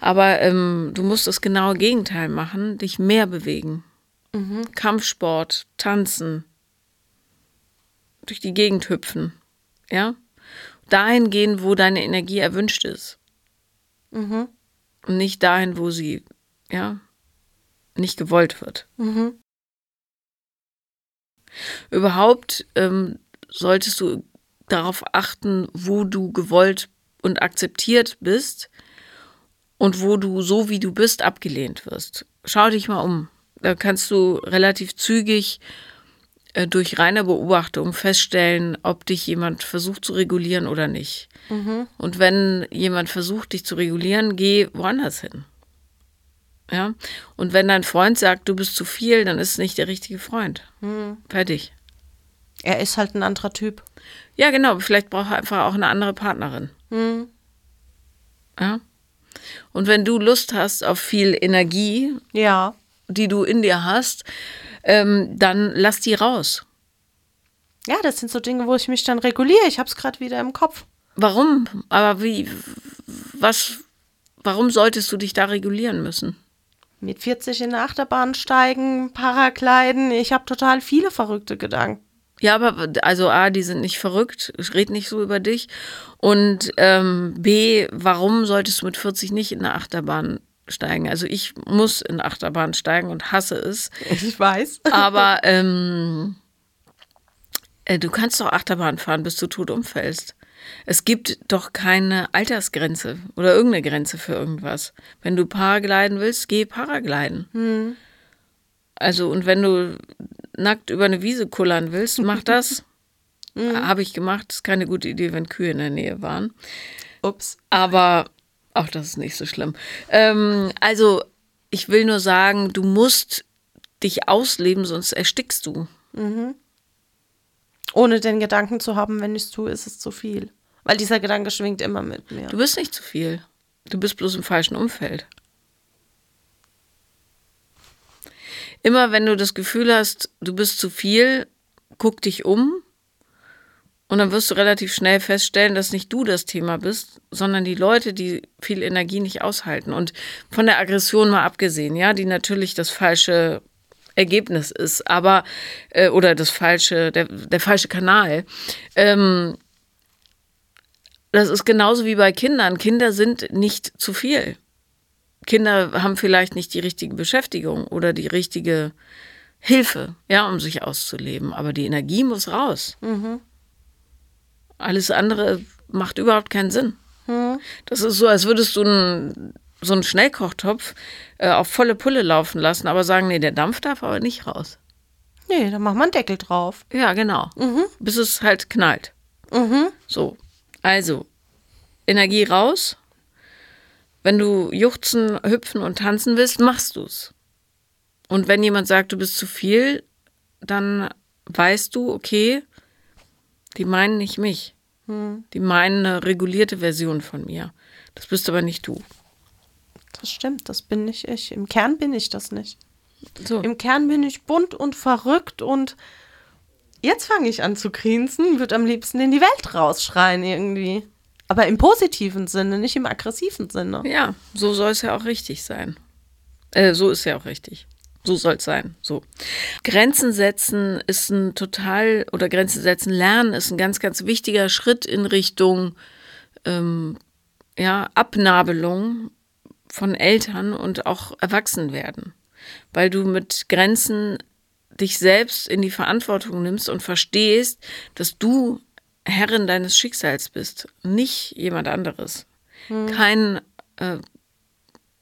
Aber ähm, du musst das genaue Gegenteil machen, dich mehr bewegen. Mhm. Kampfsport, tanzen, durch die Gegend hüpfen. Ja? Dahin gehen, wo deine Energie erwünscht ist. Mhm. Und nicht dahin, wo sie, ja, nicht gewollt wird. Mhm. Überhaupt ähm, solltest du darauf achten, wo du gewollt und akzeptiert bist und wo du so wie du bist abgelehnt wirst. Schau dich mal um. Da kannst du relativ zügig äh, durch reine Beobachtung feststellen, ob dich jemand versucht zu regulieren oder nicht. Mhm. Und wenn jemand versucht, dich zu regulieren, geh woanders hin. Ja. Und wenn dein Freund sagt, du bist zu viel, dann ist es nicht der richtige Freund. Mhm. Fertig. Er ist halt ein anderer Typ. Ja, genau. Vielleicht braucht er einfach auch eine andere Partnerin. Mhm. Ja. Und wenn du Lust hast auf viel Energie, ja. die du in dir hast, ähm, dann lass die raus. Ja, das sind so Dinge, wo ich mich dann reguliere. Ich habe es gerade wieder im Kopf. Warum? Aber wie, was, warum solltest du dich da regulieren müssen? Mit 40 in der Achterbahn steigen, Paragliden. Ich habe total viele verrückte Gedanken. Ja, aber also A, die sind nicht verrückt, ich rede nicht so über dich. Und ähm, B, warum solltest du mit 40 nicht in der Achterbahn steigen. Also ich muss in Achterbahn steigen und hasse es. Ich weiß. Aber ähm, äh, du kannst doch Achterbahn fahren, bis du tot umfällst. Es gibt doch keine Altersgrenze oder irgendeine Grenze für irgendwas. Wenn du Paragliden willst, geh Paragliden. Hm. Also, und wenn du nackt über eine Wiese kullern willst, mach das. Hm. Habe ich gemacht. Ist keine gute Idee, wenn Kühe in der Nähe waren. Ups. Aber auch das ist nicht so schlimm. Ähm, also, ich will nur sagen, du musst dich ausleben, sonst erstickst du. Ohne den Gedanken zu haben, wenn ich es tue, ist es zu viel. Weil dieser Gedanke schwingt immer mit mir. Du bist nicht zu viel. Du bist bloß im falschen Umfeld. Immer wenn du das Gefühl hast, du bist zu viel, guck dich um und dann wirst du relativ schnell feststellen, dass nicht du das Thema bist, sondern die Leute, die viel Energie nicht aushalten. Und von der Aggression mal abgesehen, ja, die natürlich das falsche Ergebnis ist, aber äh, oder das falsche, der, der falsche Kanal. Ähm, das ist genauso wie bei Kindern. Kinder sind nicht zu viel. Kinder haben vielleicht nicht die richtige Beschäftigung oder die richtige Hilfe, ja, um sich auszuleben. Aber die Energie muss raus. Alles andere macht überhaupt keinen Sinn. Das ist so, als würdest du einen, so einen Schnellkochtopf äh, auf volle Pulle laufen lassen, aber sagen, nee, der Dampf darf aber nicht raus. Nee, dann macht man einen Deckel drauf. Ja, genau. Bis es halt knallt. So. Also, Energie raus. Wenn du juchzen, hüpfen und tanzen willst, machst du's. Und wenn jemand sagt, du bist zu viel, dann weißt du, okay, die meinen nicht mich. Die meinen eine regulierte Version von mir. Das bist aber nicht du. Das stimmt, das bin nicht ich. Im Kern bin ich das nicht. So. Im Kern bin ich bunt und verrückt und jetzt fange ich an zu grinsen, würde am liebsten in die Welt rausschreien irgendwie. Aber im positiven Sinne, nicht im aggressiven Sinne. Ja, so soll es ja auch richtig sein. Äh, so ist ja auch richtig. So soll es sein. So. Grenzen setzen ist ein total, oder Grenzen setzen lernen ist ein ganz, ganz wichtiger Schritt in Richtung ähm, ja, Abnabelung von Eltern und auch Erwachsenwerden. Weil du mit Grenzen dich selbst in die Verantwortung nimmst und verstehst, dass du Herrin deines Schicksals bist, nicht jemand anderes. Kein äh,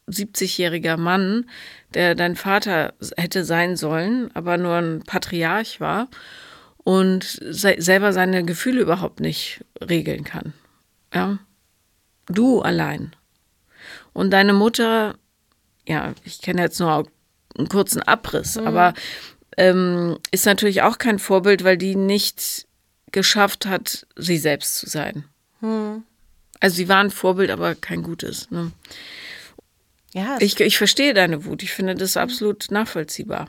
70-jähriger Mann, der dein Vater hätte sein sollen, aber nur ein Patriarch war und se selber seine Gefühle überhaupt nicht regeln kann. Ja. Du allein. Und deine Mutter, ja, ich kenne jetzt nur einen kurzen Abriss, aber ähm, ist natürlich auch kein Vorbild, weil die nicht geschafft hat, sie selbst zu sein. Also sie war ein Vorbild, aber kein gutes. Ne? Ja, Ich, ich verstehe deine Wut. Ich finde das absolut nachvollziehbar.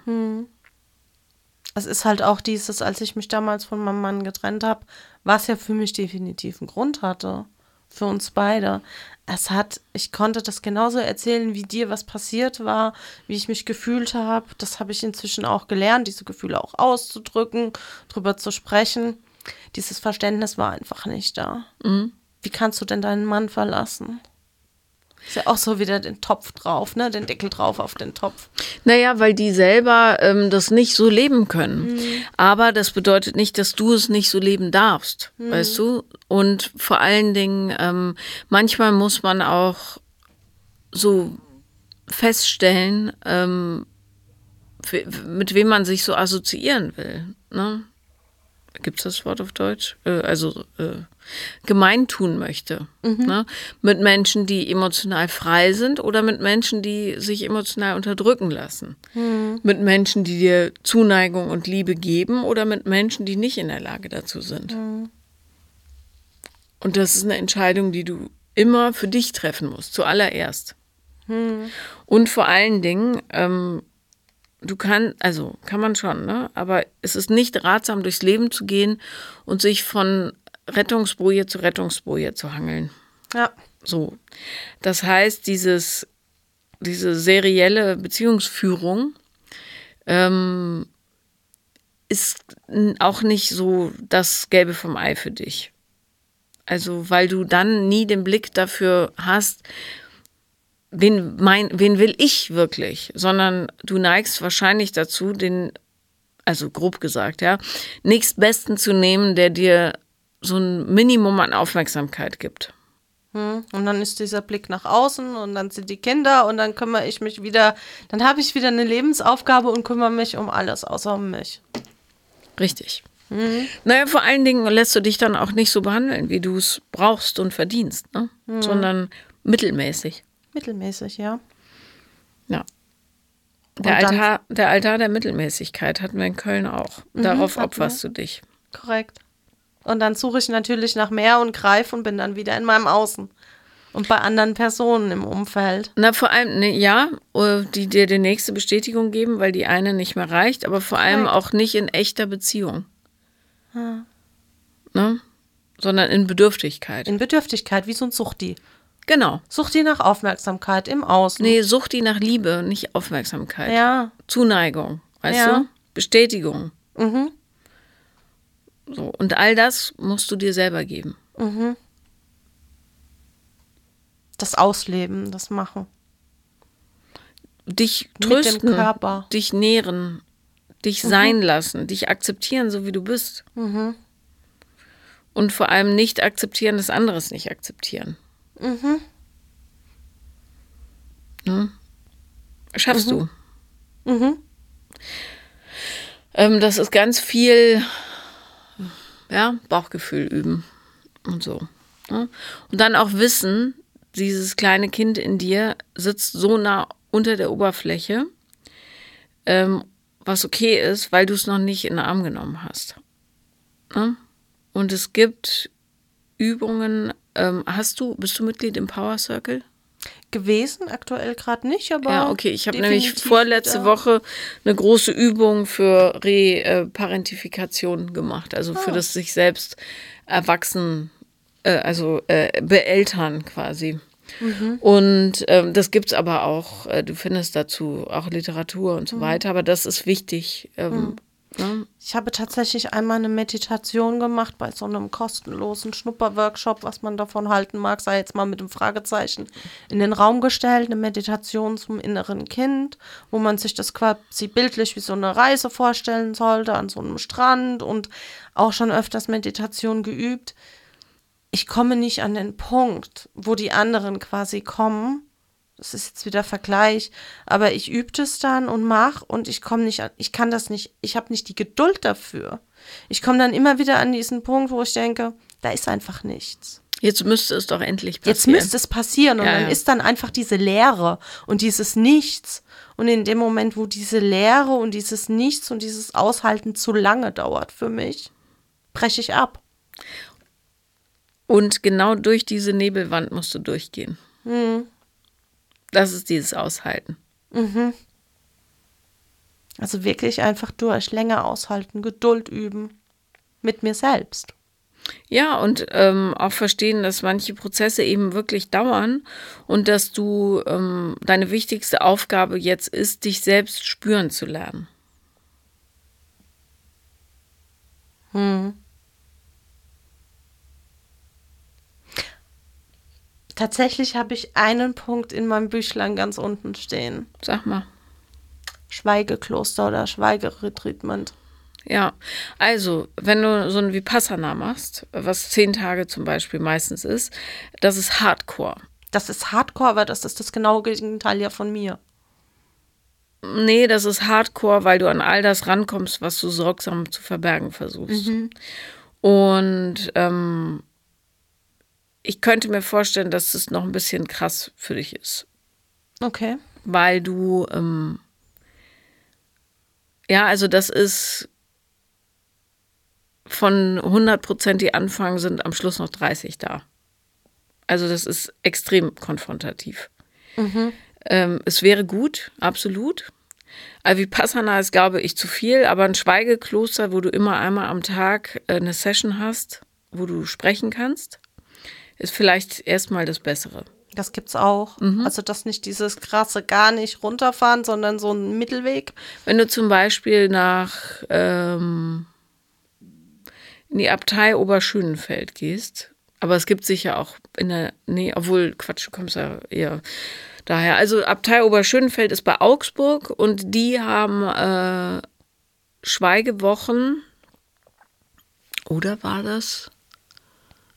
es ist halt auch dieses, als ich mich damals von meinem Mann getrennt habe, was ja für mich definitiv einen Grund hatte. Für uns beide. Es hat, ich konnte das genauso erzählen, wie dir was passiert war, wie ich mich gefühlt habe. Das habe ich inzwischen auch gelernt, diese Gefühle auch auszudrücken, drüber zu sprechen. Dieses Verständnis war einfach nicht da. Wie kannst du denn deinen Mann verlassen? Ist ja auch so wieder den Topf drauf, ne? Den Deckel drauf auf den Topf. Naja, weil die selber ähm, das nicht so leben können. Aber das bedeutet nicht, dass du es nicht so leben darfst, weißt du? Und vor allen Dingen, ähm, manchmal muss man auch so feststellen, ähm, mit wem man sich so assoziieren will. Ne? Gibt es das Wort auf Deutsch? Äh, also äh, gemein tun möchte. Ne? Mit Menschen, die emotional frei sind oder mit Menschen, die sich emotional unterdrücken lassen. Mit Menschen, die dir Zuneigung und Liebe geben oder mit Menschen, die nicht in der Lage dazu sind. Und das ist eine Entscheidung, die du immer für dich treffen musst, zuallererst. Und vor allen Dingen, ähm, du kannst, also kann man schon, ne? aber es ist nicht ratsam, durchs Leben zu gehen und sich von Rettungsboje zu Rettungsboje zu hangeln. Ja. So. Das heißt, dieses, diese serielle Beziehungsführung ähm, ist auch nicht so das Gelbe vom Ei für dich. Also, weil du dann nie den Blick dafür hast, wen, mein, wen will ich wirklich, sondern du neigst wahrscheinlich dazu, den, also grob gesagt, ja, nächstbesten zu nehmen, der dir so ein Minimum an Aufmerksamkeit gibt. Hm. Und dann ist dieser Blick nach außen und dann sind die Kinder und dann kümmere ich mich wieder, dann habe ich wieder eine Lebensaufgabe und kümmere mich um alles außer um mich. Richtig. Naja, vor allen Dingen lässt du dich dann auch nicht so behandeln, wie du es brauchst und verdienst, ne? sondern mittelmäßig. Mittelmäßig, ja. Ja. Der Altar, der Altar der Mittelmäßigkeit hatten wir in Köln auch. Darauf Mhm, hatten opferst du dich. Korrekt. Und dann suche ich natürlich nach mehr und greife und bin dann wieder in meinem Außen. Und bei anderen Personen im Umfeld. Na, vor allem, ne, ja, äh, die dir die nächste Bestätigung geben, weil die eine nicht mehr reicht, aber vor allem auch nicht in echter Beziehung. Ne? Sondern in Bedürftigkeit. In Bedürftigkeit, wie so ein Suchti. Genau. Suchti nach Aufmerksamkeit im Außen. Nee, sucht die nach Liebe, nicht Aufmerksamkeit. Ja. Zuneigung, weißt Ja. du? Bestätigung. Mhm. So. Und all das musst du dir selber geben. Das Ausleben, das Machen. Dich Mit dem trösten, Körper. dich nähren, dich sein lassen, dich akzeptieren, so wie du bist. Und vor allem nicht akzeptieren, dass andere es nicht akzeptieren. Ne? Schaffst du. Ähm, das ist ganz viel ja, Bauchgefühl üben und so. Ne? Und dann auch wissen, dieses kleine Kind in dir sitzt so nah unter der Oberfläche, ähm, was okay ist, weil du es noch nicht in den Arm genommen hast. Ne? Und es gibt Übungen. Ähm, hast du, bist du Mitglied im Power Circle? Gewesen, aktuell gerade nicht, aber. Ja, okay. Ich habe nämlich vorletzte wieder. Woche eine große Übung für Reparentifikation gemacht, also für das sich selbst erwachsen, äh, also äh, beeltern quasi. Und ähm, das gibt's aber auch, äh, du findest dazu auch Literatur und so weiter, aber das ist wichtig. Ähm, ne? Ich habe tatsächlich einmal eine Meditation gemacht bei so einem kostenlosen Schnupperworkshop, was man davon halten mag, sei jetzt mal mit dem Fragezeichen in den Raum gestellt, eine Meditation zum inneren Kind, wo man sich das quasi bildlich wie so eine Reise vorstellen sollte an so einem Strand und auch schon öfters Meditation geübt. Ich komme nicht an den Punkt, wo die anderen quasi kommen. Das ist jetzt wieder Vergleich, aber ich übe es dann und mach und ich komme nicht an, ich kann das nicht, ich habe nicht die Geduld dafür. Ich komme dann immer wieder an diesen Punkt, wo ich denke, da ist einfach nichts. Jetzt müsste es doch endlich passieren. Jetzt müsste es passieren und Ja, dann ja. ist dann einfach diese Leere und dieses Nichts. Und in dem Moment, wo diese Leere und dieses Nichts und dieses Aushalten zu lange dauert für mich, breche ich ab. Und genau durch diese Nebelwand musst du durchgehen. Das ist dieses Aushalten. Also wirklich einfach durch, länger aushalten, Geduld üben mit mir selbst. Ja, und ähm, auch verstehen, dass manche Prozesse eben wirklich dauern und dass du ähm, deine wichtigste Aufgabe jetzt ist, dich selbst spüren zu lernen. Tatsächlich habe ich einen Punkt in meinem Büchlein ganz unten stehen. Sag mal. Schweigekloster oder Schweigeretreatment. Ja, also, wenn du so ein Vipassana machst, was zehn Tage zum Beispiel meistens ist, das ist Hardcore. Das ist Hardcore, aber das ist das genaue Gegenteil ja von mir. Nee, das ist Hardcore, weil du an all das rankommst, was du sorgsam zu verbergen versuchst. Und ähm, ich könnte mir vorstellen, dass das noch ein bisschen krass für dich ist, Okay. weil du, ähm, ja, also das ist von 100 Prozent, die anfangen, sind am Schluss noch 30 da. Also das ist extrem konfrontativ. Ähm, es wäre gut, absolut. Vipassana ist, glaube ich, zu viel, aber ein Schweigekloster, wo du immer einmal am Tag äh, eine Session hast, wo du sprechen kannst, ist vielleicht erstmal das Bessere. Das gibt's auch. Also das nicht dieses krasse gar nicht runterfahren, sondern so ein Mittelweg. Wenn du zum Beispiel nach ähm, in die Abtei Oberschönenfeld gehst, aber es gibt sicher auch in der, nee, obwohl, Quatsch, du kommst ja eher daher. Also Abtei Oberschönenfeld ist bei Augsburg und die haben äh, Schweigewochen. Oder war das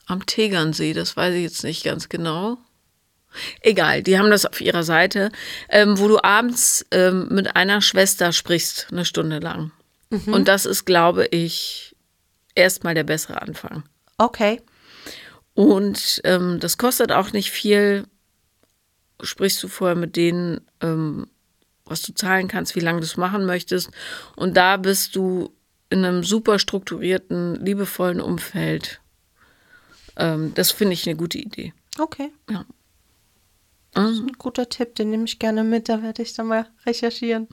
am Tegernsee? Das weiß ich jetzt nicht ganz genau. Egal, die haben das auf ihrer Seite, ähm, wo du abends ähm, mit einer Schwester sprichst, eine Stunde lang. Und das ist, glaube ich, erstmal der bessere Anfang. Okay. Und ähm, das kostet auch nicht viel. Sprichst du vorher mit denen, ähm, was du zahlen kannst, wie lange du es machen möchtest. Und da bist du in einem super strukturierten, liebevollen Umfeld. Ähm, das finde ich eine gute Idee. Okay. Ja. Das ist ähm. ein guter Tipp, den nehme ich gerne mit, da werde ich dann mal recherchieren.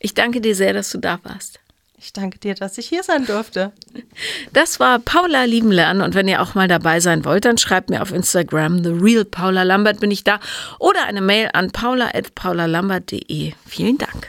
Ich danke dir sehr, dass du da warst. Ich danke dir, dass ich hier sein durfte. Das war Paula Lieben Lernen und wenn ihr auch mal dabei sein wollt, dann schreibt mir auf Instagram The Real Paula Lambert bin ich da oder eine Mail an paula@paulalambert.de. Vielen Dank.